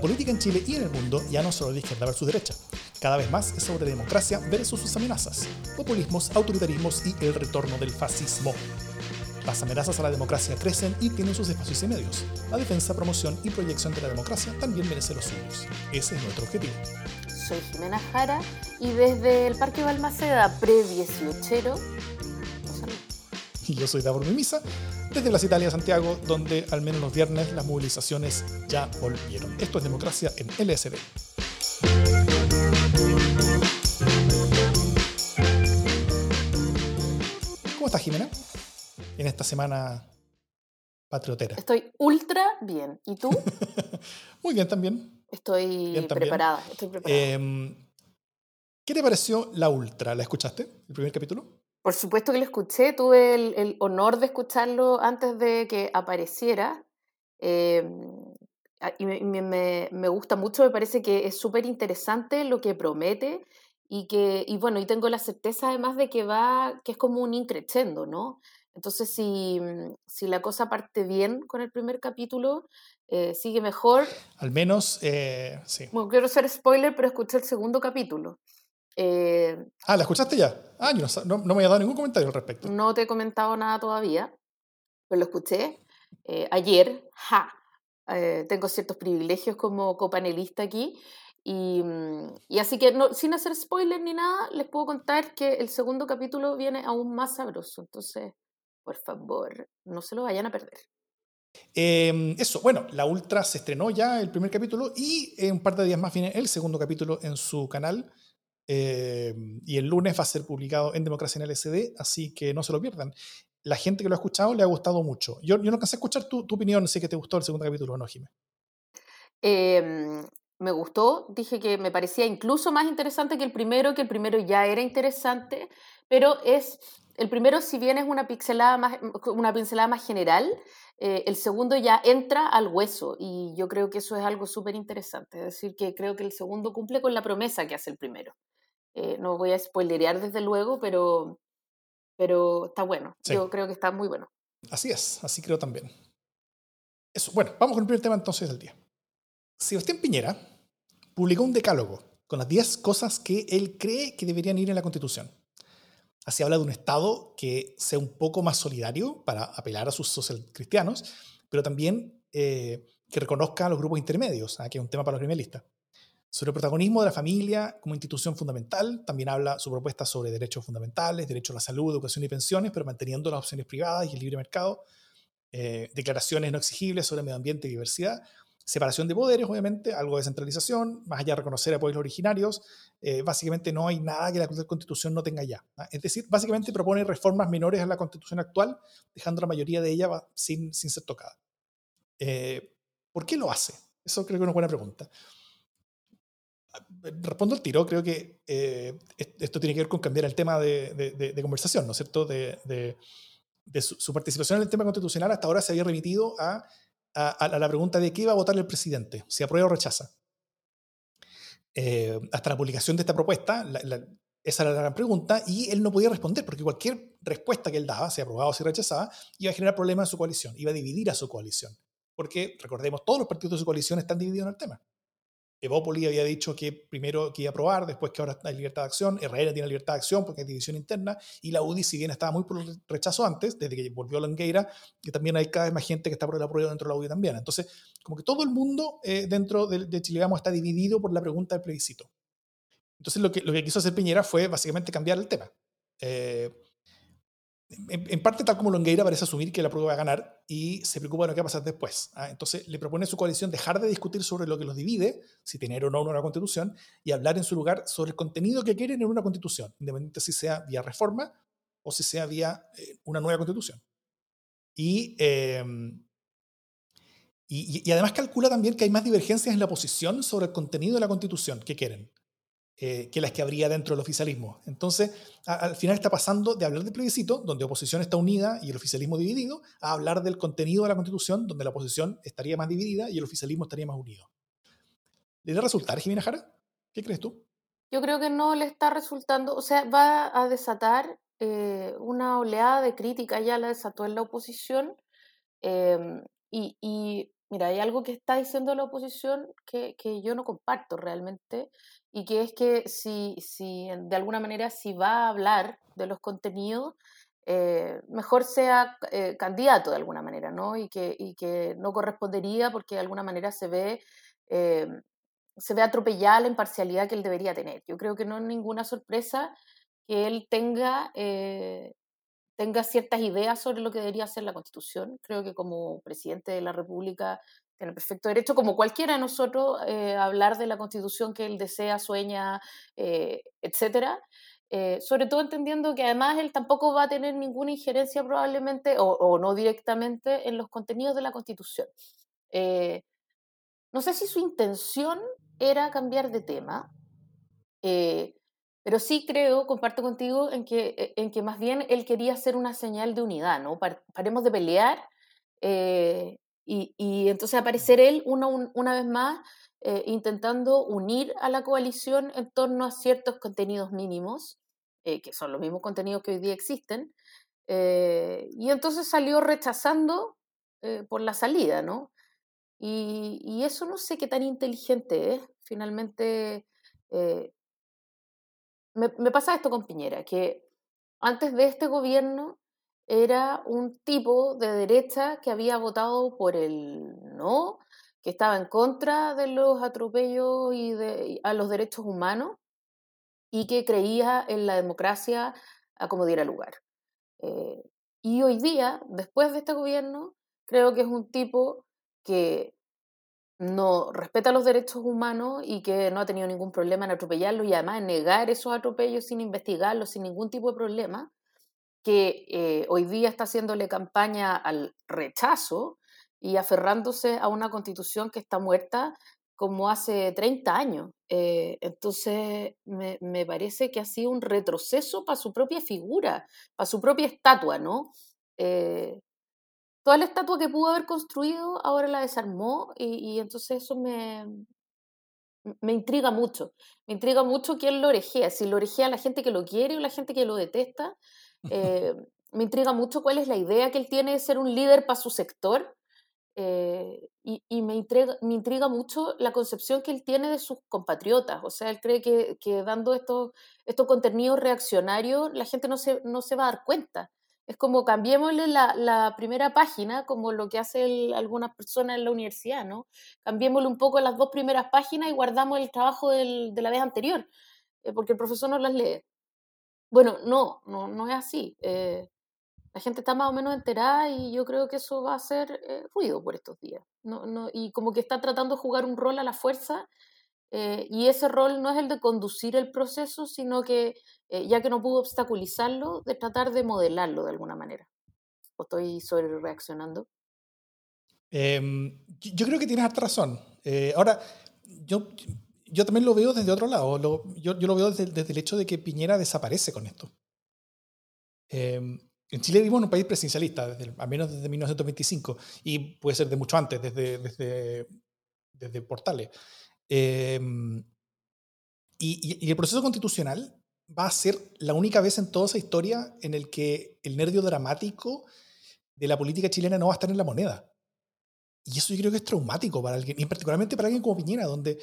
La política en Chile y en el mundo ya no solo de izquierda versus derecha. Cada vez más es sobre democracia versus sus amenazas, populismos, autoritarismos y el retorno del fascismo. Las amenazas a la democracia crecen y tienen sus espacios y medios. La defensa, promoción y proyección de la democracia también merece los suyos. Ese es nuestro objetivo. Soy Jimena Jara y desde el Parque Balmaceda pre-18 y yo soy Davor Mimisa, desde las Italia Santiago, donde al menos los viernes las movilizaciones ya volvieron. Esto es Democracia en LSD. ¿Cómo estás, Jimena? En esta semana patriotera. Estoy ultra bien. ¿Y tú? Muy bien también. Estoy preparada. Em, ¿Qué te pareció la Ultra? ¿La escuchaste? ¿El primer capítulo? Por supuesto que lo escuché, tuve el, honor de escucharlo antes de que apareciera. Em, y me, gusta mucho, me parece que es súper interesante lo que promete y que, y bueno, y tengo la certeza además de que va, que es como un increchendo, ¿no? Entonces, si, si la cosa parte bien con el primer capítulo, eh, sigue mejor. Al menos, eh, sí. Bueno, quiero ser spoiler, pero escuché el segundo capítulo. Eh, ah, ¿la escuchaste ya? Ah, yo no, no, me había dado ningún comentario al respecto. No te he comentado nada todavía, pero lo escuché eh, ayer. Ja, eh, tengo ciertos privilegios como copanelista aquí. Y, mm, y así que, no, sin hacer spoiler ni nada, les puedo contar que el segundo capítulo viene aún más sabroso. Entonces, por favor, no se lo vayan a perder. Em, eso, bueno, la Ultra se estrenó ya el primer capítulo y en un par de días más viene el segundo capítulo en su canal. Eh, y el lunes va a ser publicado en Democracia en LSD, así que no se lo pierdan. La gente que lo ha escuchado le ha gustado mucho. Yo, yo no cansé de escuchar tu, tu opinión, sé que te gustó el segundo capítulo, ¿no, Jimé? Em, me gustó, dije que me parecía incluso más interesante que el primero, que el primero ya era interesante, pero es, el primero si bien es una, pixelada más, una pincelada más general, eh, el segundo ya entra al hueso y yo creo que eso es algo súper interesante, es decir, que creo que el segundo cumple con la promesa que hace el primero. Eh, no voy a spoilerear desde luego, pero, pero está bueno. Yo creo que está muy bueno. Así es, así creo también. Eso, bueno, vamos con el primer tema entonces del día. Sebastián Piñera publicó un decálogo con las 10 cosas que él cree que deberían ir en la Constitución. Así habla de un Estado que sea un poco más solidario para apelar a sus social cristianos, pero también eh, que reconozca a los grupos intermedios, ¿ah? que es un tema para los criminalistas. Sobre el protagonismo de la familia como institución fundamental, también habla su propuesta sobre derechos fundamentales, derecho a la salud, educación y pensiones, pero manteniendo las opciones privadas y el libre mercado, eh, declaraciones no exigibles sobre medio ambiente y diversidad, separación de poderes, obviamente, algo de centralización, más allá de reconocer a pueblos originarios, eh, básicamente no hay nada que la Constitución no tenga ya. ¿ah? Es decir, básicamente propone reformas menores a la Constitución actual, dejando la mayoría de ella sin, sin ser tocada. Eh, ¿Por qué lo hace? Eso creo que es una buena pregunta respondo al tiro, creo que eh, esto tiene que ver con cambiar el tema de, conversación, ¿no es cierto? De, su, participación en el tema constitucional hasta ahora se había remitido a, la pregunta de qué iba a votar el presidente, si aprueba o rechaza. Eh, hasta la publicación de esta propuesta, esa era la gran pregunta, y él no podía responder, porque cualquier respuesta que él daba, si aprobaba o si rechazaba, iba a generar problemas en su coalición, iba a dividir a su coalición. Porque, recordemos, todos los partidos de su coalición están divididos en el tema. Evópoli había dicho que primero que iba a aprobar, después que ahora hay libertad de acción, RN tiene libertad de acción porque hay división interna, y la UDI, si bien estaba muy por el rechazo antes, desde que volvió Longueira, que también hay cada vez más gente que está por el apruebo dentro de la UDI también. Entonces, como que todo el mundo eh, dentro de, de Chile Vamos está dividido por la pregunta del plebiscito. Entonces, lo que, lo que quiso hacer Piñera fue básicamente cambiar el tema. Eh, en, parte, tal como Longueira parece asumir que la prueba va a ganar y se preocupa de lo que va a pasar después. ¿ah? Entonces, le propone a su coalición dejar de discutir sobre lo que los divide, si tener o no una constitución, y hablar en su lugar sobre el contenido que quieren en una constitución, independiente si sea vía reforma o si sea vía eh, una nueva constitución. Em, y, y, además calcula también que hay más divergencias en la posición sobre el contenido de la constitución que quieren. Eh, que las que habría dentro del oficialismo. Entonces, al final está pasando de hablar del plebiscito, donde oposición está unida y el oficialismo dividido, a hablar del contenido de la constitución, donde la oposición estaría más dividida y el oficialismo estaría más unido. ¿Le va a resultar, Jimena Jara? ¿Qué crees tú? Yo creo que no le está resultando, o sea, va a desatar eh, una oleada de crítica, ya la desató en la oposición, em, y, Mira, hay algo que está diciendo la oposición que, que yo no comparto realmente y que es que si, si de alguna manera si va a hablar de los contenidos, eh, mejor sea eh, candidato de alguna manera, ¿no? Y que, y que no correspondería porque de alguna manera se ve, eh, se ve atropellada la imparcialidad que él debería tener. Yo creo que no es ninguna sorpresa que él tenga tenga ciertas ideas sobre lo que debería ser la Constitución. Creo que como presidente de la República tiene perfecto derecho, como cualquiera de nosotros, eh, hablar de la Constitución que él desea, sueña, eh, etcétera. Eh, sobre todo entendiendo que además él tampoco va a tener ninguna injerencia probablemente o, no directamente en los contenidos de la Constitución. no sé si su intención era cambiar de tema, pero sí creo, comparto contigo, en que, en que más bien él quería hacer una señal de unidad, ¿no? Paremos de pelear eh, y, y, entonces aparecer él una, una vez más eh, intentando unir a la coalición en torno a ciertos contenidos mínimos, eh, que son los mismos contenidos que hoy día existen, y entonces salió rechazando por la salida, ¿no? Y, y, eso no sé qué tan inteligente es. Finalmente, me, pasa esto con Piñera, que antes de este gobierno era un tipo de derecha que había votado por el no, que estaba en contra de los atropellos y de, a los derechos humanos y que creía en la democracia a como diera lugar. Eh, y hoy día, después de este gobierno, creo que es un tipo que no respeta los derechos humanos y que no ha tenido ningún problema en atropellarlos y además en negar esos atropellos sin investigarlos, sin ningún tipo de problema, que eh, hoy día está haciéndole campaña al rechazo y aferrándose a una constitución que está muerta como hace 30 años. Eh, entonces, me, me, parece que ha sido un retroceso para su propia figura, para su propia estatua, ¿no? Eh, toda la estatua que pudo haber construido ahora la desarmó y, entonces eso me, me intriga mucho. Me intriga mucho quién lo orejea, si lo orejea la gente que lo quiere o la gente que lo detesta. Eh, me intriga mucho cuál es la idea que él tiene de ser un líder para su sector. Eh, y, me, intriga, mucho la concepción que él tiene de sus compatriotas. O sea, él cree que, que dando estos, estos contenidos reaccionarios la gente no se, no se va a dar cuenta. Es como cambiémosle la, primera página, como lo que hacen algunas personas en la universidad, ¿no? Cambiémosle un poco las dos primeras páginas y guardamos el trabajo de la vez anterior, eh, porque el profesor no las lee. Bueno, no, no, no es así. Eh, la gente está más o menos enterada y yo creo que eso va a ser eh, ruido por estos días. No, no, y como que está tratando de jugar un rol a la fuerza eh, y ese rol no es el de conducir el proceso, sino que, eh, ya que no pudo obstaculizarlo, de tratar de modelarlo de alguna manera. ¿O estoy sobre reaccionando? Em, yo creo que tienes razón. Eh, ahora, yo, yo también lo veo desde otro lado. Yo, lo veo desde, desde, el hecho de que Piñera desaparece con esto. Em, en Chile vivimos en un país presidencialista, desde, al menos desde 1925, y puede ser de mucho antes, desde, desde, desde Portales. Em, y, el proceso constitucional va a ser la única vez en toda esa historia en el que el nervio dramático de la política chilena no va a estar en la moneda. Y eso yo creo que es traumático para alguien, y particularmente para alguien como Piñera, donde,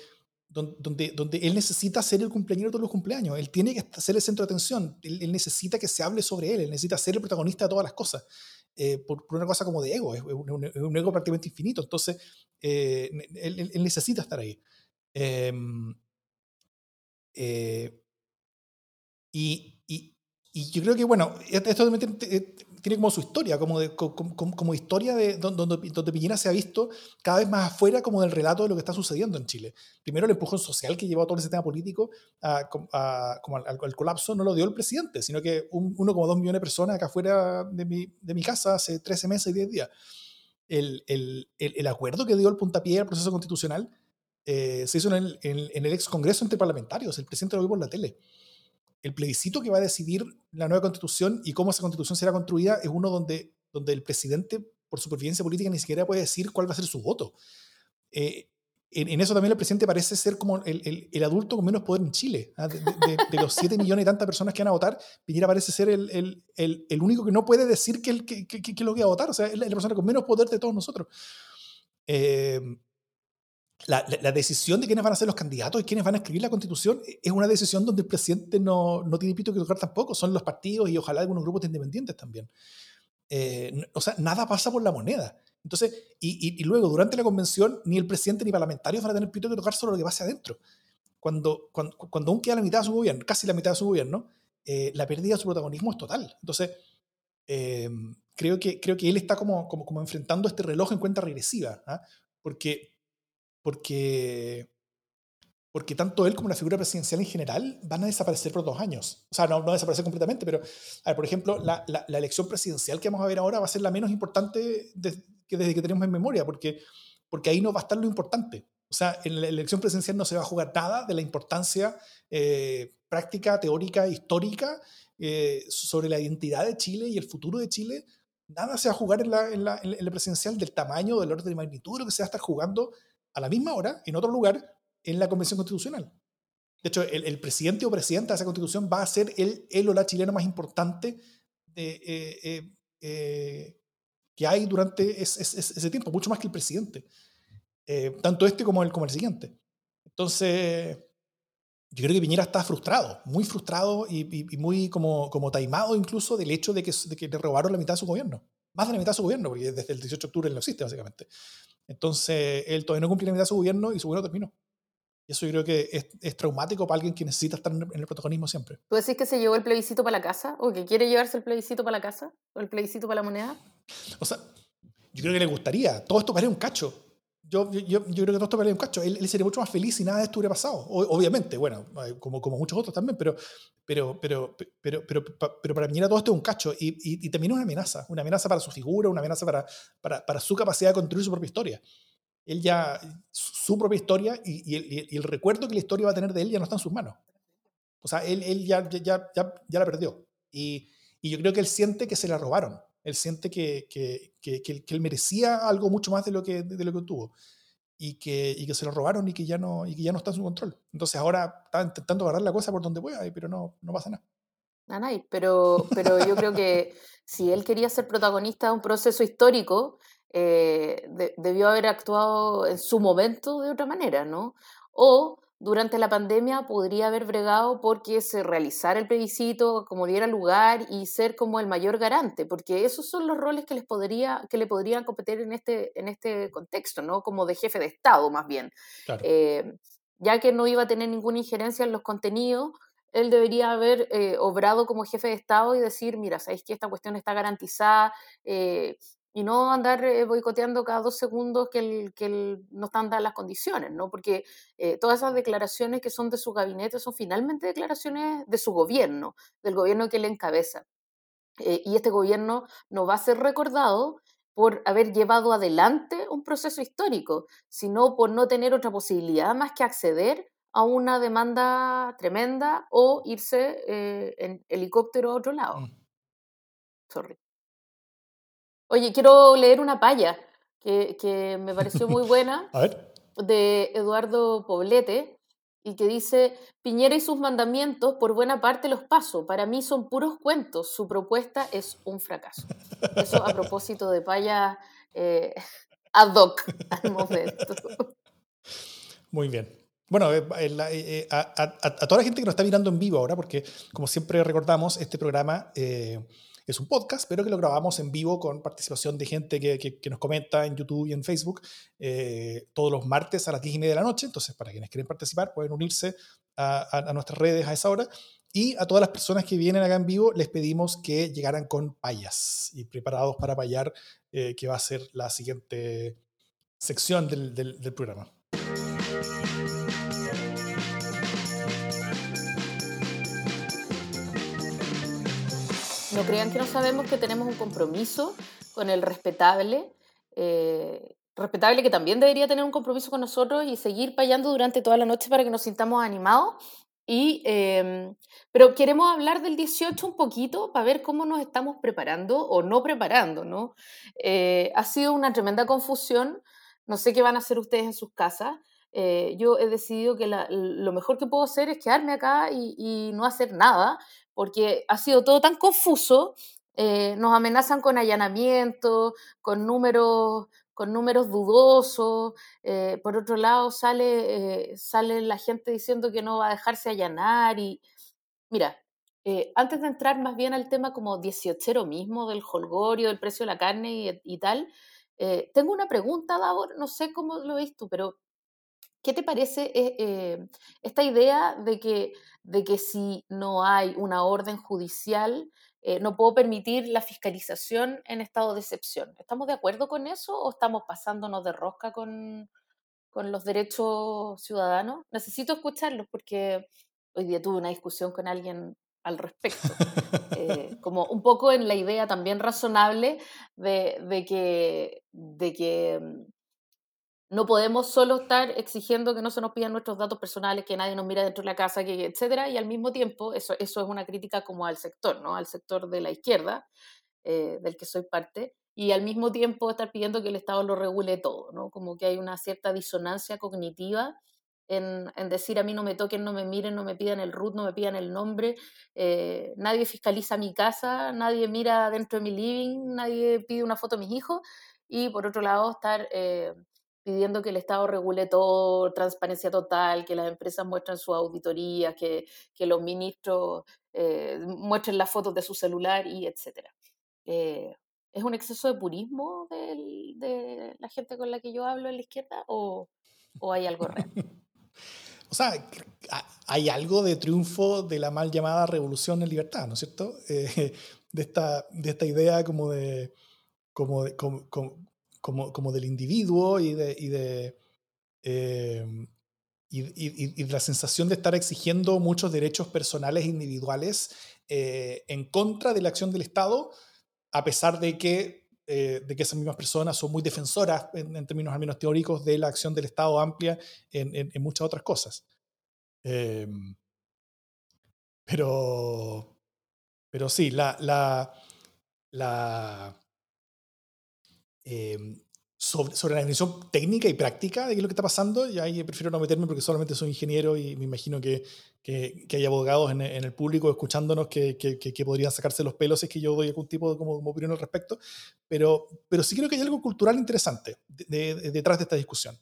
donde, donde él necesita ser el cumpleaños de todos los cumpleaños, él tiene que ser el centro de atención, él, necesita que se hable sobre él, él necesita ser el protagonista de todas las cosas, eh, por, una cosa como de ego, es un, ego prácticamente infinito, entonces eh, él, necesita estar ahí. Em, eh, y, y, y, yo creo que, bueno, esto tiene como su historia, como, de, como, como, historia de donde, donde Piñera se ha visto cada vez más afuera como del relato de lo que está sucediendo en Chile. Primero el empujón social que llevó a todo ese tema político a, como al, colapso no lo dio el presidente, sino que un, 1,2 millones de personas acá afuera de mi, de mi casa hace 13 meses y 10 días. El, el, el, acuerdo que dio el puntapié al proceso constitucional eh, se hizo en el, en, el, ex Congreso entre parlamentarios, el presidente lo vio por la tele. El plebiscito que va a decidir la nueva constitución y cómo esa constitución será construida es uno donde, donde el presidente, por supervivencia política, ni siquiera puede decir cuál va a ser su voto. Eh, en, eso también el presidente parece ser como el, el, adulto con menos poder en Chile. ¿ah? De, los 7 millones y tantas personas que van a votar, Piñera parece ser el, el único que no puede decir que, que, que, que, lo que va a votar. O sea, es la persona con menos poder de todos nosotros. eh, la, decisión de quiénes van a ser los candidatos y quiénes van a escribir la constitución es una decisión donde el presidente no, no tiene pito que tocar tampoco, son los partidos y ojalá algunos grupos independientes también. Eh, o sea, nada pasa por la moneda. Entonces, y, y, luego, durante la convención, ni el presidente ni parlamentarios van a tener pito que tocar solo lo que pase adentro. Cuando, cuando, cuando aún queda la mitad de su gobierno, casi la mitad de su gobierno, eh, la pérdida de su protagonismo es total. Entonces, eh, creo, que, creo que él está como, como, como enfrentando este reloj en cuenta regresiva, ¿ah? porque, porque, porque tanto él como la figura presidencial en general van a desaparecer por dos años. O sea, no, no desaparecer completamente, pero, a ver, por ejemplo, la, la, la, elección presidencial que vamos a ver ahora va a ser la menos importante que desde que tenemos en memoria, porque, porque ahí no va a estar lo importante. O sea, en la elección presidencial no se va a jugar nada de la importancia eh, práctica, teórica, histórica eh, sobre la identidad de Chile y el futuro de Chile. Nada se va a jugar en la, en la, en la presidencial del tamaño, del orden de magnitud, lo que se va a estar jugando a la misma hora, en otro lugar, en la Convención Constitucional. De hecho, el, presidente o presidenta de esa constitución va a ser el, el o la chilena más importante de, eh, que hay durante ese, tiempo, mucho más que el presidente. Eh, tanto este como el, como el siguiente. Entonces, yo creo que Piñera está frustrado, muy frustrado y, muy como, como taimado incluso del hecho de que, de que, le robaron la mitad de su gobierno. Más de la mitad de su gobierno, porque desde el 18 de octubre no existe, básicamente. Entonces, él todavía no cumple la mitad de su gobierno y su gobierno terminó. Y eso yo creo que es, es, traumático para alguien que necesita estar en el protagonismo siempre. ¿Tú decís que se llevó el plebiscito para la casa? ¿O que quiere llevarse el plebiscito para la casa? ¿O el plebiscito para la moneda? O sea, yo creo que le gustaría. Todo esto parece un cacho. Yo, yo, yo, creo que todo esto parece un cacho. Él, sería mucho más feliz si nada de esto hubiera pasado. obviamente, bueno, como, como muchos otros también, pero, pero, pero, pero, pero, pero para Piñera todo esto es un cacho. Y, y, y, también una amenaza. Una amenaza para su figura, una amenaza para, para, para su capacidad de construir su propia historia. Él ya, su propia historia y, y, el, recuerdo que la historia va a tener de él ya no está en sus manos. O sea, él, él ya, ya, ya, ya la perdió. Y yo creo que él siente que se la robaron él siente que, que, que, que, él merecía algo mucho más de lo que, de lo que tuvo y que, y que se lo robaron y que, ya no, y que ya no está en su control. Entonces ahora está intentando agarrar la cosa por donde pueda, pero no, no pasa nada. Nada, pero, pero yo creo que si él quería ser protagonista de un proceso histórico, eh, debió haber actuado en su momento de otra manera, ¿no? O durante la pandemia podría haber bregado porque se realizara el plebiscito como diera lugar y ser como el mayor garante, porque esos son los roles que, les podría, que le podrían competir en este, en este contexto, ¿no? Como de jefe de Estado, más bien. Eh, ya que no iba a tener ninguna injerencia en los contenidos, él debería haber eh, obrado como jefe de Estado y decir, mira, sabéis que esta cuestión está garantizada, eh, y no andar eh, boicoteando cada dos segundos que, el, que no están dadas las condiciones, ¿no? Porque eh, todas esas declaraciones que son de su gabinete son finalmente declaraciones de su gobierno, del gobierno que le encabeza. Eh, y este gobierno no va a ser recordado por haber llevado adelante un proceso histórico, sino por no tener otra posibilidad más que acceder a una demanda tremenda o irse en helicóptero a otro lado. Mm. Sorry. Oye, quiero leer una paya que, que me pareció muy buena. A ver. De Eduardo Poblete, y que dice, Piñera y sus mandamientos por buena parte los paso, para mí son puros cuentos, su propuesta es un fracaso. Eso a propósito de paya eh, ad hoc al momento. Muy bien. Bueno, eh, eh, a, a, toda la gente que nos está mirando en vivo ahora, porque como siempre recordamos, este programa es un podcast, pero que lo grabamos en vivo con participación de gente que, que, nos comenta en YouTube y en Facebook eh, todos los martes a las 10 y media de la noche. Entonces, para quienes quieren participar, pueden unirse a, a, nuestras redes a esa hora. Y a todas las personas que vienen acá en vivo, les pedimos que llegaran con payas y preparados para payar, eh, que va a ser la siguiente sección del, del, del programa. No crean que no sabemos que tenemos un compromiso con el respetable, eh, respetable que también debería tener un compromiso con nosotros y seguir payando durante toda la noche para que nos sintamos animados. Y, em, pero queremos hablar del 18 un poquito para ver cómo nos estamos preparando o no preparando, ¿no? Eh, ha sido una tremenda confusión. No sé qué van a hacer ustedes en sus casas. Eh, yo he decidido que lo mejor que puedo hacer es quedarme acá y, y, no hacer nada, porque ha sido todo tan confuso, eh, nos amenazan con allanamiento, con números, con números dudosos. Eh, por otro lado, sale, eh, sale la gente diciendo que no va a dejarse allanar. Y mira, antes de entrar más bien al tema como 18 mismo, del holgorio, del precio de la carne y, tal, tengo una pregunta, Davor, no sé cómo lo ves tú, pero ¿qué te parece esta idea de que, de que si no hay una orden judicial, eh, no puedo permitir la fiscalización en estado de excepción. ¿Estamos de acuerdo con eso o estamos pasándonos de rosca con, con los derechos ciudadanos? Necesito escucharlos porque hoy día tuve una discusión con alguien al respecto, eh, como un poco en la idea también razonable de, de, que, de que mm, no podemos solo estar exigiendo que no se nos pidan nuestros datos personales, que nadie nos mira dentro de la casa, que, etcétera, y al mismo tiempo, eso, eso es una crítica como al sector, ¿no? Al sector de la izquierda, eh, del que soy parte, y al mismo tiempo estar pidiendo que el Estado lo regule todo, ¿no? Como que hay una cierta disonancia cognitiva en, en decir a mí no me toquen, no me miren, no me pidan el root, no me pidan el nombre, eh, nadie fiscaliza mi casa, nadie mira dentro de mi living, nadie pide una foto de mis hijos, y por otro lado estar... Eh, pidiendo que el Estado regule todo, transparencia total, que las empresas muestren su auditoría, que, que los ministros eh, muestren las fotos de su celular y etcétera. Eh, ¿Es un exceso de purismo de la gente con la que yo hablo en la izquierda o, o hay algo real? o sea, hay algo de triunfo de la mal llamada revolución en libertad, ¿no es cierto? Eh, de, esta, de esta idea como de, como, de, como, como, del individuo y de, y de, em, y, la sensación de estar exigiendo muchos derechos personales e individuales eh, en contra de la acción del Estado, a pesar de que, eh, de que esas mismas personas son muy defensoras, en, términos al menos teóricos, de la acción del Estado amplia en, en, muchas otras cosas. Pero, pero sí, la, la Em, sobre, sobre, la definición técnica y práctica de qué es lo que está pasando, y ahí prefiero no meterme porque solamente soy ingeniero y me imagino que, que, hay abogados en, el público escuchándonos que, que, podrían sacarse los pelos si es que yo doy algún tipo de como, opinión al respecto, pero, pero sí creo que hay algo cultural interesante detrás de esta discusión.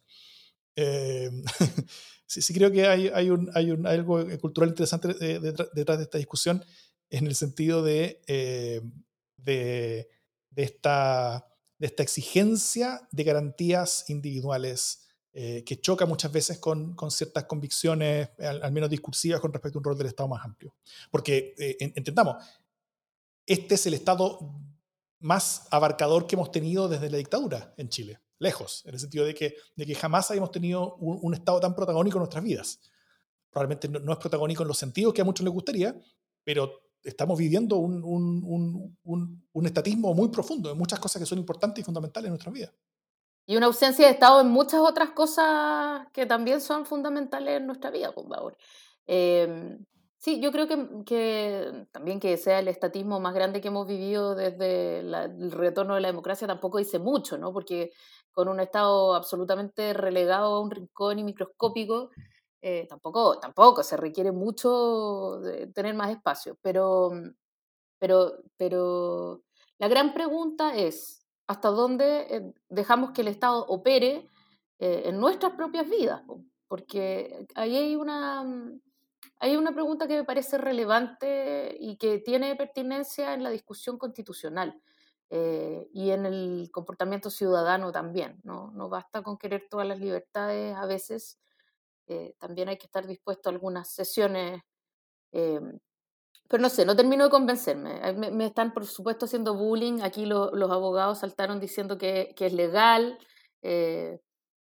Em, sí, sí, creo que hay, hay, un, hay un, algo cultural interesante detrás de esta discusión en el sentido de, eh, de, de esta de esta exigencia de garantías individuales eh, que choca muchas veces con, con ciertas convicciones, al, menos discursivas, con respecto a un rol del Estado más amplio. Porque, eh, entendamos, este es el Estado más abarcador que hemos tenido desde la dictadura en Chile, lejos, en el sentido de que, de que jamás habíamos tenido un, Estado tan protagónico en nuestras vidas. Probablemente no, no, es protagónico en los sentidos que a muchos les gustaría, pero estamos viviendo un, un, un, un, estatismo muy profundo en muchas cosas que son importantes y fundamentales en nuestra vida. Y una ausencia de Estado en muchas otras cosas que también son fundamentales en nuestra vida, por favor. Eh, sí, yo creo que, que, también que sea el estatismo más grande que hemos vivido desde el retorno de la democracia tampoco dice mucho, ¿no? Porque con un Estado absolutamente relegado a un rincón y microscópico, eh, tampoco, tampoco se requiere mucho tener más espacio, pero, mm, pero, pero la gran pregunta es, ¿hasta dónde eh, dejamos que el Estado opere eh, en nuestras propias vidas? Porque ahí hay una, mm, hay una pregunta que me parece relevante y que tiene pertinencia en la discusión constitucional. y en el comportamiento ciudadano también. ¿no? no basta con querer todas las libertades a veces, eh, también hay que estar dispuesto a algunas sesiones. Eh, pero no sé, no termino de convencerme. Me, están, por supuesto, haciendo bullying. Aquí los abogados saltaron diciendo que, que es legal. Eh,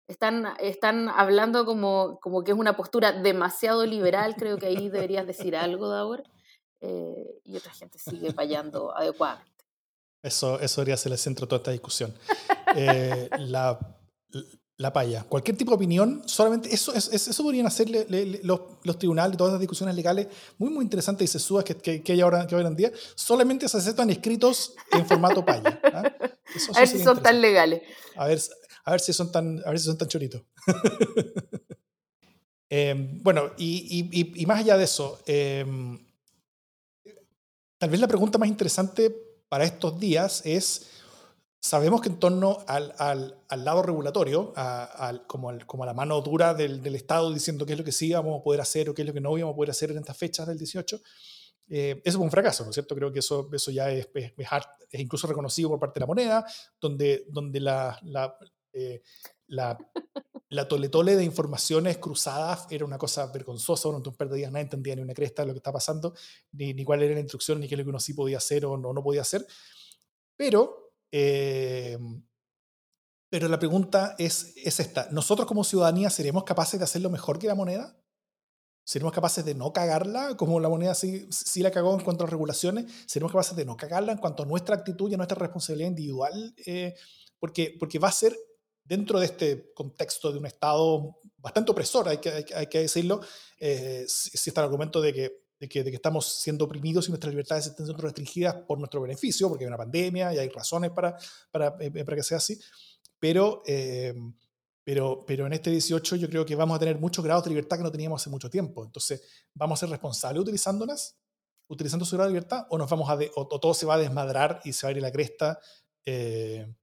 están, están hablando como, como que es una postura demasiado liberal. Creo que ahí deberías decir algo, Daur. y otra gente sigue fallando adecuadamente. Eso, eso debería ser el centro de toda esta discusión. la, la paya. Cualquier tipo de opinión, solamente eso, eso, eso podrían hacerle los, los, tribunales, todas las discusiones legales muy, muy interesantes y sesudas que, que, que hay ahora que hoy en día, solamente se aceptan escritos en formato paya. ¿ah? a ver si son tan legales. A ver, a ver si son tan, a ver si son tan choritos. Em, bueno, y, y, y, más allá de eso, em, tal vez la pregunta más interesante para estos días es sabemos que en torno al, al, lado regulatorio, como, como, a la mano dura del, del, Estado diciendo qué es lo que sí vamos a poder hacer o qué es lo que no íbamos a poder hacer en estas fechas del 18, eh, eso fue un fracaso, ¿no es cierto? Creo que eso, eso ya es, es, es, incluso reconocido por parte de la moneda, donde, donde la, la, eh, la, la toletole de informaciones cruzadas era una cosa vergonzosa, durante un par de días nadie entendía ni una cresta de lo que está pasando, ni, ni cuál era la instrucción, ni qué es lo que uno sí podía hacer o no, no podía hacer. Pero, eh, pero la pregunta es, es esta, ¿nosotros como ciudadanía seremos capaces de hacerlo mejor que la moneda? ¿Seremos capaces de no cagarla como la moneda sí, sí, la cagó en cuanto a regulaciones? ¿Seremos capaces de no cagarla en cuanto a nuestra actitud y a nuestra responsabilidad individual? Eh, porque, porque va a ser dentro de este contexto de un Estado bastante opresor, hay que, hay, que decirlo, eh, si está el argumento de que, de que, de, que, estamos siendo oprimidos y nuestras libertades están siendo restringidas por nuestro beneficio, porque hay una pandemia y hay razones para, para, eh, para que sea así, pero, eh, pero, pero en este 18 yo creo que vamos a tener muchos grados de libertad que no teníamos hace mucho tiempo. Entonces, ¿vamos a ser responsables utilizándolas? utilizando su grado de libertad o nos vamos a o, todo se va a desmadrar y se va a ir a la cresta eh,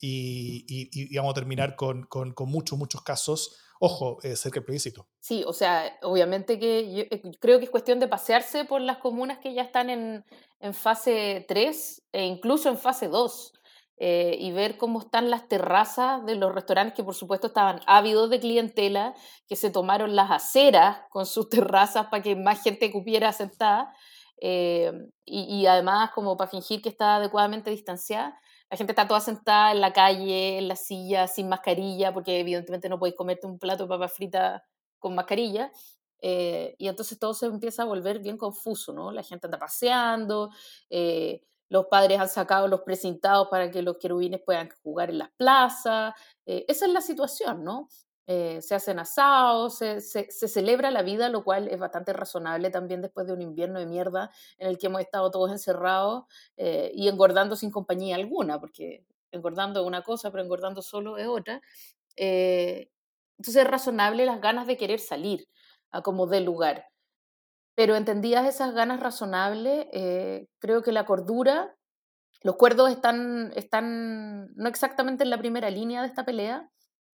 y, vamos a terminar con, con, muchos, muchos casos, ojo, eh, cerca del plebiscito. Sí, o sea, obviamente que eh, creo que es cuestión de pasearse por las comunas que ya están en, en fase 3 e incluso en fase 2. Eh, y ver cómo están las terrazas de los restaurantes que por supuesto estaban ávidos de clientela, que se tomaron las aceras con sus terrazas para que más gente cupiera sentada y, y, además como para fingir que está adecuadamente distanciada la gente está toda sentada en la calle, en la silla, sin mascarilla, porque evidentemente no podéis comerte un plato de papa frita con mascarilla. Eh, y entonces todo se empieza a volver bien confuso, ¿no? La gente anda paseando, eh, los padres han sacado los precintados para que los querubines puedan jugar en las plazas. Eh, esa es la situación, ¿no? Eh, se hacen asados, se, se, celebra la vida, lo cual es bastante razonable también después de un invierno de mierda en el que hemos estado todos encerrados eh, y engordando sin compañía alguna, porque engordando es una cosa, pero engordando solo es otra. Eh, entonces es razonable las ganas de querer salir a como dé lugar. Pero entendidas esas ganas razonables, creo que la cordura, los cuerdos están, están no exactamente en la primera línea de esta pelea,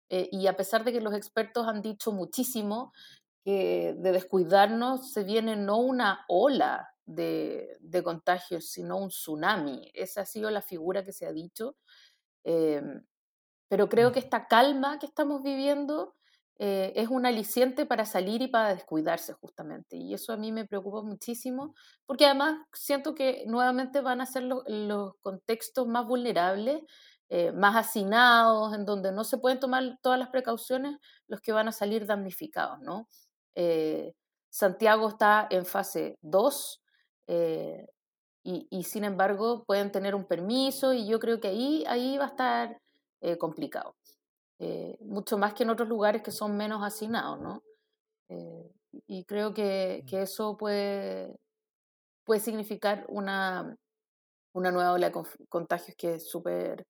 eh, y a pesar de que los expertos han dicho muchísimo que de descuidarnos se viene no una ola de, de contagios, sino un tsunami. Esa ha sido la figura que se ha dicho. Em, pero creo que esta calma que estamos viviendo eh, es un aliciente para salir y para descuidarse justamente. Y eso a mí me preocupa muchísimo, porque además siento que nuevamente van a ser los contextos más vulnerables eh, más hacinados, en donde no se pueden tomar todas las precauciones, los que van a salir damnificados, ¿no? Eh, Santiago está en fase 2 eh, y, sin embargo pueden tener un permiso y yo creo que ahí, ahí va a estar complicado. mucho más que en otros lugares que son menos hacinados, ¿no? y creo que, que, eso puede, puede significar una, una nueva ola de contagios que es súper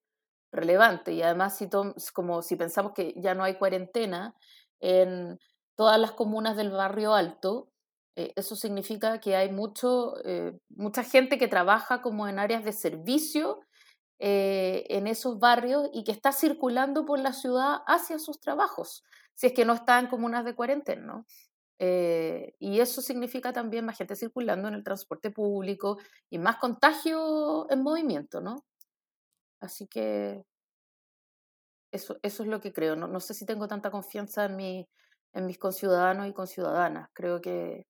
relevante. Y además, si, como si pensamos que ya no hay cuarentena en todas las comunas del barrio alto, eh, eso significa que hay mucho, eh, mucha gente que trabaja como en áreas de servicio eh, en esos barrios y que está circulando por la ciudad hacia sus trabajos, si es que no está en comunas de cuarentena. y eso significa también más gente circulando en el transporte público y más contagio en movimiento, ¿no? Así que eso, eso es lo que creo. No, no sé si tengo tanta confianza en, mi, en mis conciudadanos y conciudadanas. Creo que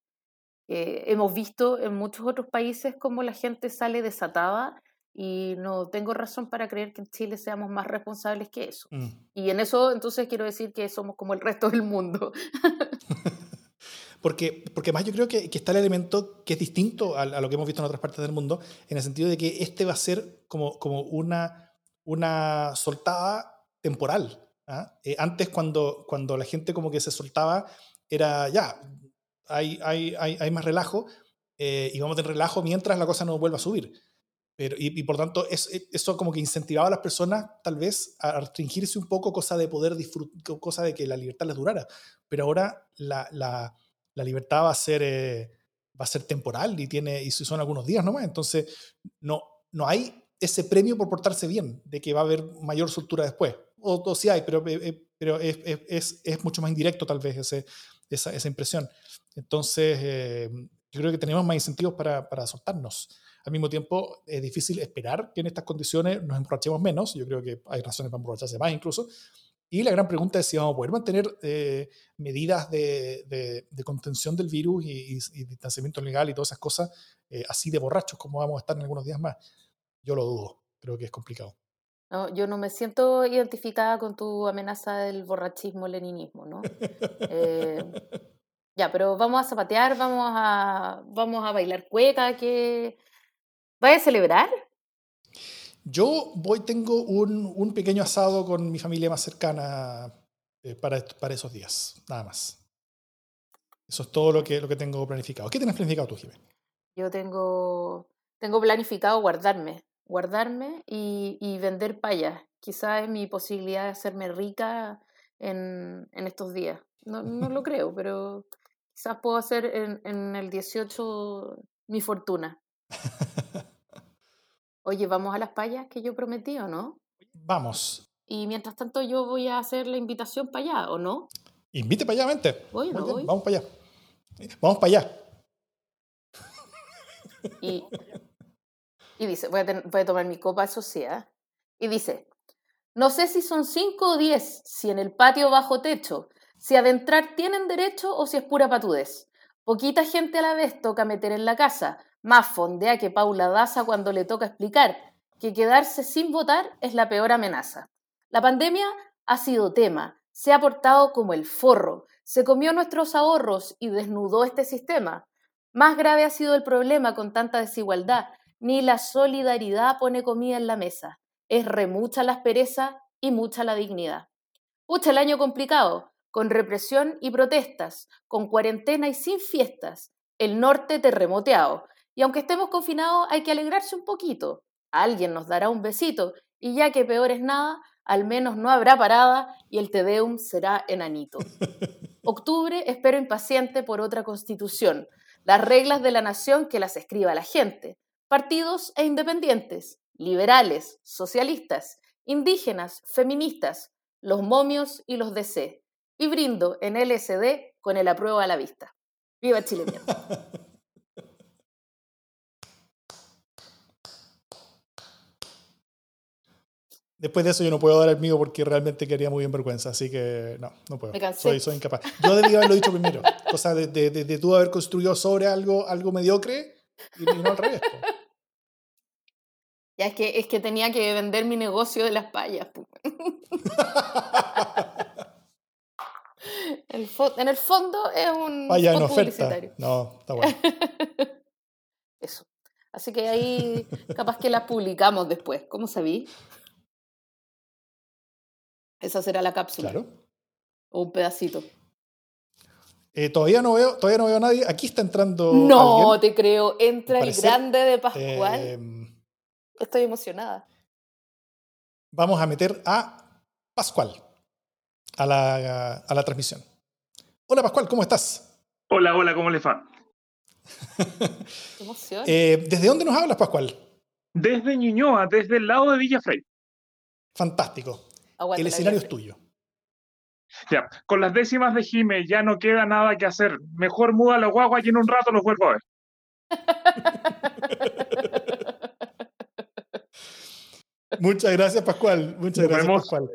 hemos visto en muchos otros países cómo la gente sale desatada y no tengo razón para creer que en Chile seamos más responsables que eso. Mm. Y en eso entonces quiero decir que somos como el resto del mundo. porque, porque más yo creo que, que, está el elemento que es distinto a, a, lo que hemos visto en otras partes del mundo, en el sentido de que este va a ser como, como una, una soltada temporal. ¿ah? Eh, antes, cuando, cuando la gente como que se soltaba, era ya, hay, hay, hay, hay más relajo eh, y vamos a tener relajo mientras la cosa no vuelva a subir. Pero, y, por tanto, es, e, eso como que incentivaba a las personas tal vez a restringirse un poco, cosa de poder disfrutar, cosa de que la libertad les durara. Pero ahora la, la, la libertad va a ser... Eh, va a ser temporal y tiene y son algunos días nomás entonces no no hay ese premio por portarse bien, de que va a haber mayor soltura después. O, o sí hay, pero, eh, eh, pero es, es, es, mucho más indirecto tal vez ese, esa, esa impresión. Entonces, yo creo que tenemos más incentivos para, para soltarnos. Al mismo tiempo, es difícil esperar que en estas condiciones nos emborrachemos menos. Yo creo que hay razones para emborracharse más incluso. Y la gran pregunta es si vamos a poder mantener eh, medidas de, de, contención del virus y, y, distanciamiento legal y todas esas cosas eh, así de borrachos como vamos a estar en algunos días más. Yo lo dudo, creo que es complicado. No, yo no me siento identificada con tu amenaza del borrachismo leninismo, ¿no? Eh, ya, pero vamos a zapatear, vamos a, vamos a bailar cueca, que... ¿Vaya a celebrar? Yo voy, tengo un, un, pequeño asado con mi familia más cercana eh, para, para, esos días, nada más. Eso es todo lo que, lo que tengo planificado. ¿Qué tienes planificado tú, Jiménez? Yo tengo, tengo planificado guardarme, guardarme y, y vender payas. Quizás es mi posibilidad de hacerme rica en, en estos días. No, no, lo creo, pero quizás puedo hacer en, en el 18 mi fortuna. Oye, ¿vamos a las payas que yo prometí o no? Vamos. Y mientras tanto yo voy a hacer la invitación para allá, ¿o no? Invite para allá, vente. Voy, no voy. Vamos para allá. Vamos para allá. Y, y dice, voy a, voy a, tomar mi copa, eso sí, ¿eh? Y dice, no sé si son cinco o diez, si en el patio bajo techo, si adentrar tienen derecho o si es pura patudez. Poquita gente a la vez toca meter en la casa, más fondea que Paula Daza cuando le toca explicar que quedarse sin votar es la peor amenaza. La pandemia ha sido tema, se ha portado como el forro, se comió nuestros ahorros y desnudó este sistema. Más grave ha sido el problema con tanta desigualdad. Ni la solidaridad pone comida en la mesa. Es remucha la aspereza y mucha la dignidad. Pucha el año complicado, con represión y protestas, con cuarentena y sin fiestas, el norte terremoteado, y aunque estemos confinados, hay que alegrarse un poquito. Alguien nos dará un besito, y ya que peor es nada, al menos no habrá parada y el Tedeum será enanito. Octubre espero impaciente por otra constitución, las reglas de la nación que las escriba la gente, partidos e independientes, liberales, socialistas, indígenas, feministas, los momios y los DC. Y brindo en LSD con el apruebo a la vista. ¡Viva Chile! Después de eso yo no puedo dar el mío porque realmente quería muy bien vergüenza, así que no, no puedo. Me soy, soy incapaz. Yo debía haberlo dicho primero, cosa de, de, de, de, tú haber construido sobre algo, algo mediocre y, no al revés. Ya es que, es que tenía que vender mi negocio de las payas. el en el fondo es un Paya en oferta. No, está bueno. Eso. Así que ahí capaz que las publicamos después. ¿Cómo sabí? Esa será la cápsula. Claro. O un pedacito. Eh, todavía, no veo, todavía no veo a nadie. Aquí está entrando. No, alguien. te creo. Entra el grande de Pascual. Eh, Estoy emocionada. Vamos a meter a Pascual a la, a la transmisión. Hola Pascual, ¿cómo estás? Hola, hola, ¿cómo les va? Qué emoción. Eh, ¿Desde dónde nos hablas, Pascual? Desde Ñuñoa, desde el lado de Villa Frey. Fantástico. Aguanta El escenario es tuyo. Ya, con las décimas de Jime ya no queda nada que hacer. Mejor muda la guagua y en un rato los vuelvo a ver. Muchas gracias, Pascual. Muchas Nos gracias, vemos. Pascual.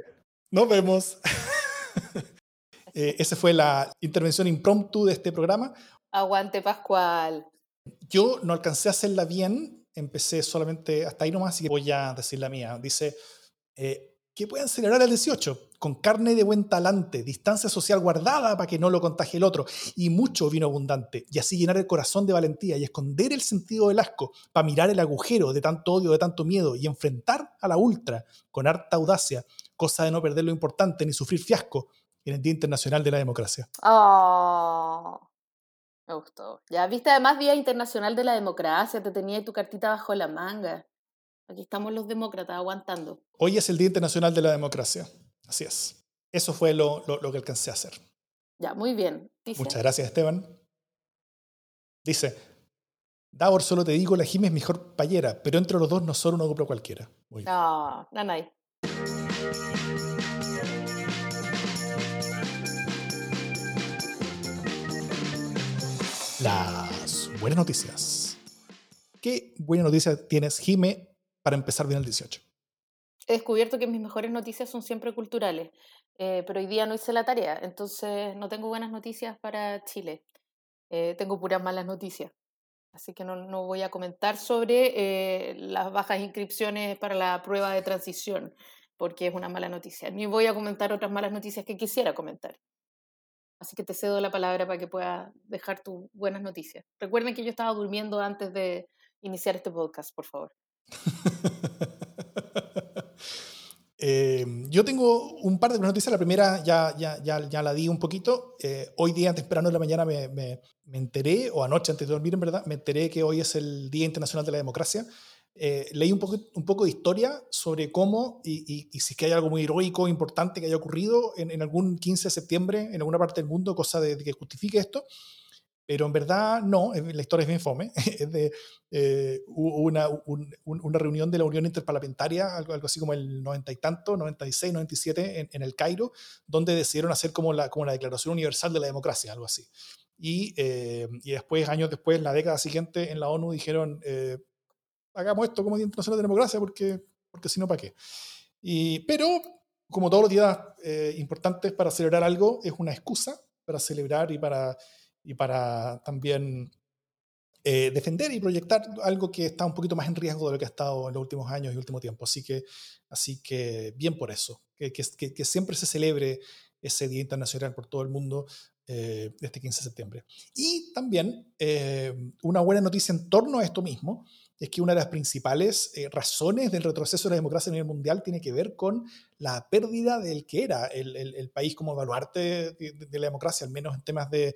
Nos vemos. eh, esa fue la intervención impromptu de este programa. Aguante Pascual. Yo no alcancé a hacerla bien, empecé solamente hasta ahí nomás y voy a decir la mía. Dice, eh, que puedan celebrar el 18 con carne de buen talante, distancia social guardada para que no lo contagie el otro y mucho vino abundante y así llenar el corazón de valentía y esconder el sentido del asco para mirar el agujero de tanto odio, de tanto miedo y enfrentar a la ultra con harta audacia, cosa de no perder lo importante ni sufrir fiasco en el Día Internacional de la Democracia. Oh, me gustó. Ya viste, además Día Internacional de la Democracia, te tenía tu cartita bajo la manga. Aquí estamos los demócratas aguantando. Hoy es el Día Internacional de la Democracia. Así es. Eso fue lo, lo, lo que alcancé a hacer. Ya, muy bien. Dice, Muchas gracias, Esteban. Dice, Davor, solo te digo, la Jime es mejor payera, pero entre los dos no solo uno compra cualquiera. No, no, no. Las buenas noticias. ¿Qué buena noticia tienes, Jime, para empezar bien el 18? He descubierto que mis mejores noticias son siempre culturales, eh, pero hoy día no hice la tarea, entonces no tengo buenas noticias para Chile. Eh, tengo puras malas noticias. Así que no, no voy a comentar sobre eh, las bajas inscripciones para la prueba de transición, porque es una mala noticia. Ni voy a comentar otras malas noticias que quisiera comentar. Así que te cedo la palabra para que puedas dejar tus buenas noticias. Recuerden que yo estaba durmiendo antes de iniciar este podcast, por favor. Eh, yo tengo un par de noticias. La primera ya, ya, ya, ya la di un poquito. Eh, hoy día, temprano de la mañana, me, me, me, enteré, o anoche antes de dormir, en verdad, me enteré que hoy es el Día Internacional de la Democracia. Eh, leí un poco, un poco de historia sobre cómo y, y, y, si es que hay algo muy heroico, importante que haya ocurrido en, en, algún 15 de septiembre en alguna parte del mundo, cosa de, de que justifique esto pero en verdad no, la historia es bien fome. Es de eh, una, un, una reunión de la Unión Interparlamentaria, algo, algo así como el 90 y tanto, 96, 97, en, en, el Cairo, donde decidieron hacer como la, como la Declaración Universal de la Democracia, algo así. Y, eh, y después, años después, la década siguiente, en la ONU dijeron, eh, hagamos esto como Día Internacional de Democracia, porque, porque si no, ¿para qué? Y, pero, como todos los días eh, importantes para celebrar algo, es una excusa para celebrar y para y para también eh, defender y proyectar algo que está un poquito más en riesgo de lo que ha estado en los últimos años y último tiempo. Así que, así que bien por eso, que, que, que siempre se celebre ese Día Internacional por todo el mundo eh, este 15 de septiembre. Y también eh, una buena noticia en torno a esto mismo es que una de las principales eh, razones del retroceso de la democracia a nivel mundial tiene que ver con la pérdida del que era el, el, el país como baluarte de, de, de, la democracia, al menos en temas de,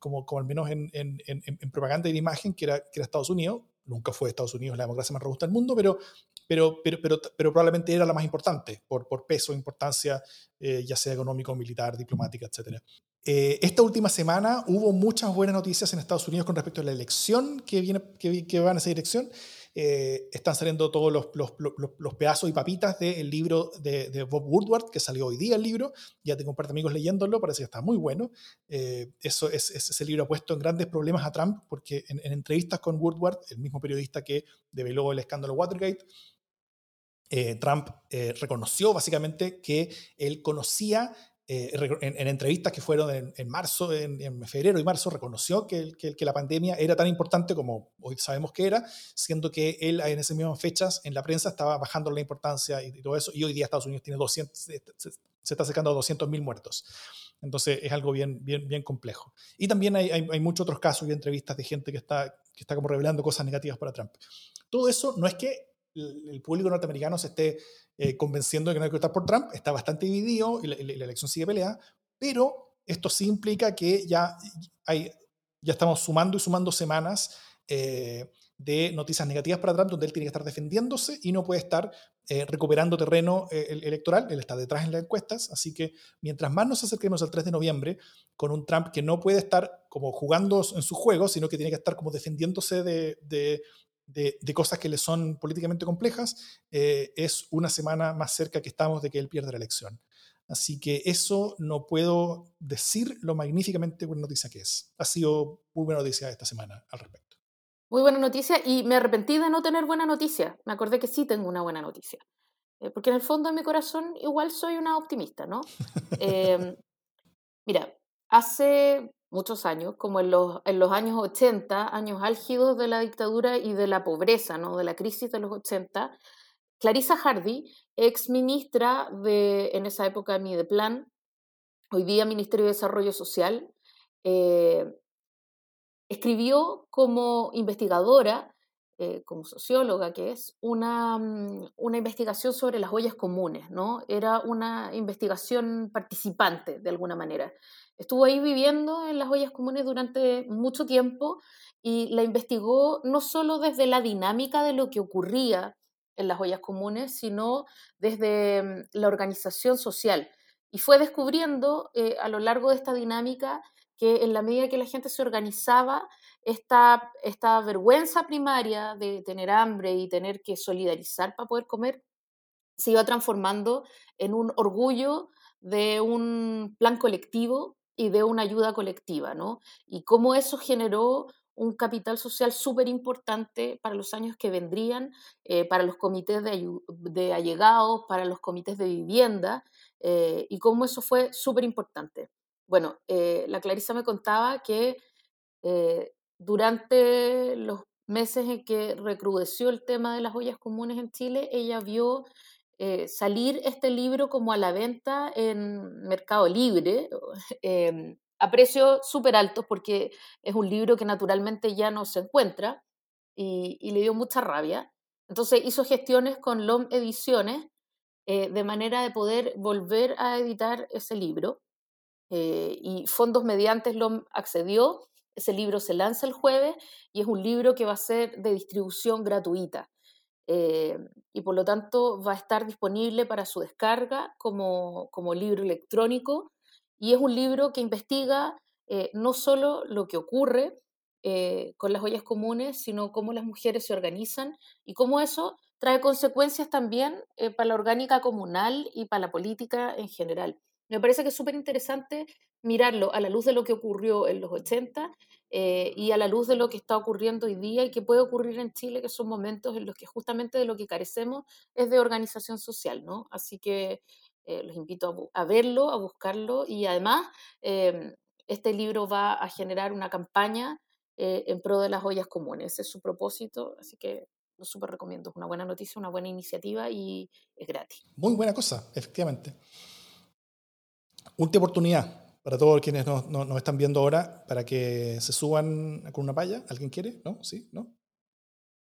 como, como al menos en, en, en, en propaganda y en imagen, que era, que era Estados Unidos. Nunca fue Estados Unidos la democracia más robusta del mundo, pero, pero, pero, pero, pero probablemente era la más importante por, por peso, importancia, eh, ya sea económico, militar, diplomática, etc. Eh, esta última semana hubo muchas buenas noticias en Estados Unidos con respecto a la elección que, viene, que, que va en esa dirección. Eh, están saliendo todos los, los, los, pedazos y papitas del libro de, Bob Woodward, que salió hoy día el libro. Ya tengo un par de amigos leyéndolo, parece que está muy bueno. Eh, eso es, es, ese libro ha puesto en grandes problemas a Trump, porque en, en entrevistas con Woodward, el mismo periodista que develó el escándalo Watergate, eh, Trump reconoció básicamente que él conocía eh, en, en, entrevistas que fueron en, en marzo, en, en, febrero y marzo, reconoció que, que, que, la pandemia era tan importante como hoy sabemos que era, siendo que él en esas mismas fechas en la prensa estaba bajando la importancia y, y todo eso, y hoy día Estados Unidos tiene 200, se, se, está acercando a 200.000 muertos. Entonces es algo bien, bien, bien complejo. Y también hay, hay, hay, muchos otros casos y entrevistas de gente que está, que está como revelando cosas negativas para Trump. Todo eso no es que el público norteamericano se esté eh, convenciendo de que no hay que votar por Trump, está bastante dividido y la, elección sigue peleada, pero esto sí implica que ya, hay, ya estamos sumando y sumando semanas eh, de noticias negativas para Trump, donde él tiene que estar defendiéndose y no puede estar eh, recuperando terreno electoral, él está detrás en las encuestas, así que mientras más nos acerquemos al 3 de noviembre, con un Trump que no puede estar como jugando en su juego, sino que tiene que estar como defendiéndose de, de, de, de, cosas que le son políticamente complejas, eh, es una semana más cerca que estamos de que él pierda la elección. Así que eso no puedo decir lo magníficamente buena noticia que es. Ha sido muy buena noticia esta semana al respecto. Muy buena noticia y me arrepentí de no tener buena noticia. Me acordé que sí tengo una buena noticia. Eh, porque en el fondo de mi corazón igual soy una optimista, ¿no? eh, mira, hace muchos años, como en los, en los años 80, años álgidos de la dictadura y de la pobreza, ¿no? de la crisis de los 80, Clarissa Hardy, ex ministra de, en esa época, Mideplan, hoy día Ministerio de Desarrollo Social, eh, escribió como investigadora, eh, como socióloga que es, una, mm, una, investigación sobre las ollas comunes, ¿no? Era una investigación participante, de alguna manera estuvo ahí viviendo en las ollas comunes durante mucho tiempo y la investigó no solo desde la dinámica de lo que ocurría en las ollas comunes, sino desde mm, la organización social. Y fue descubriendo eh, a lo largo de esta dinámica que en la medida que la gente se organizaba, esta, esta vergüenza primaria de tener hambre y tener que solidarizar para poder comer se iba transformando en un orgullo de un plan colectivo y de una ayuda colectiva, ¿no? Y cómo eso generó un capital social súper importante para los años que vendrían, eh, para los comités de, allegados, para los comités de vivienda, eh, y cómo eso fue súper importante. Bueno, eh, la Clarisa me contaba que durante los meses en que recrudeció el tema de las ollas comunes en Chile, ella vio salir este libro como a la venta en Mercado Libre, em, a precios súper altos porque es un libro que naturalmente ya no se encuentra y, le dio mucha rabia. Entonces hizo gestiones con LOM Ediciones eh, de manera de poder volver a editar ese libro eh, y Fondos Mediantes LOM accedió. Ese libro se lanza el jueves y es un libro que va a ser de distribución gratuita. Eh, y por lo tanto va a estar disponible para su descarga como, como libro electrónico y es un libro que investiga eh, no solo lo que ocurre eh, con las ollas comunes, sino cómo las mujeres se organizan y cómo eso trae consecuencias también eh, para la orgánica comunal y para la política en general. Me parece que es súper interesante mirarlo a la luz de lo que ocurrió en los 80 y a la luz de lo que está ocurriendo hoy día y que puede ocurrir en Chile, que son momentos en los que justamente de lo que carecemos es de organización social, ¿no? Así que eh, los invito a, verlo, a buscarlo y además em, este libro va a generar una campaña eh, en pro de las ollas comunes. Ese es su propósito, así que lo súper recomiendo. Es una buena noticia, una buena iniciativa y es gratis. Muy buena cosa, efectivamente. Última oportunidad para todos quienes nos, están viendo ahora para que se suban con una palla. ¿Alguien quiere? ¿No? ¿Sí? ¿No?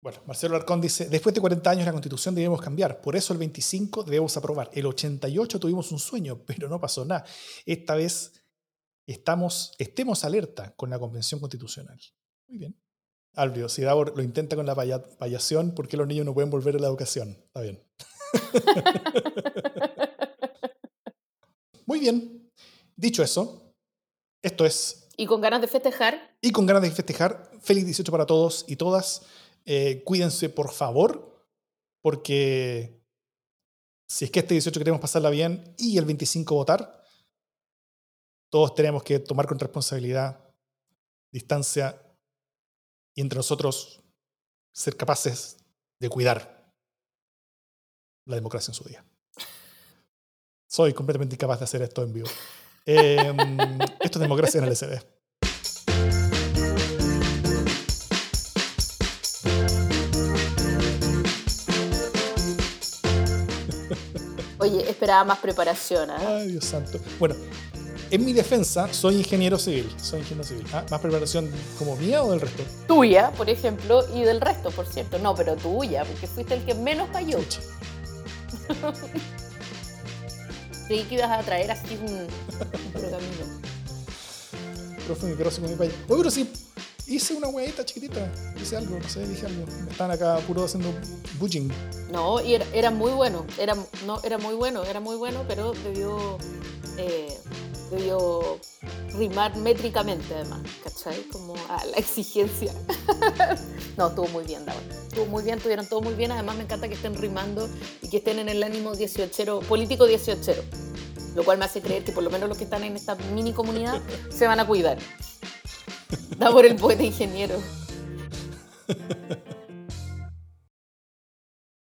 Bueno, Marcelo Arcón dice, después de 40 años la constitución debemos cambiar, por eso el 25 debemos aprobar. El 88 tuvimos un sueño, pero no pasó nada. Esta vez estamos, estemos alerta con la convención constitucional. Muy bien. Albio, si Davor lo intenta con la payación, ¿por qué los niños no pueden volver a la educación? Está bien. Muy bien. Dicho eso, esto es... Y con ganas de festejar. Y con ganas de festejar. Feliz 18 para todos y todas. Eh, cuídense, por favor, porque si es que este 18 queremos pasarla bien y el 25 votar, todos tenemos que tomar con responsabilidad, distancia y entre nosotros ser capaces de cuidar la democracia en su día. Soy completamente incapaz de hacer esto en vivo. Em, esto es democracia en el SD. Oye, esperaba más preparación. ¿eh? Ay, Dios santo. Bueno, en mi defensa, soy ingeniero civil. Soy ingeniero civil. ¿Ah? ¿Más preparación como mía o del resto? Tuya, por ejemplo, y del resto, por cierto. No, pero tuya, porque fuiste el que menos falló. Creí que ibas a traer así un, un camino. Profe, mi perro se mi país. Oye, pero sí, hice una huevita chiquitita, hice algo, no sé, dije algo. Estaban acá puro haciendo budging. No, y era, muy bueno, era, no, era muy bueno, era muy bueno, pero debió, eh, debió rimar métricamente además, ¿cachai? Como a la exigencia. no, estuvo muy bien, David. Estuvo muy bien, tuvieron todo muy bien. Además me encanta que estén rimando y que estén en el ánimo 18, político 18 lo cual me hace creer que por lo menos los que están en esta mini comunidad se van a cuidar. Da por el poeta ingeniero.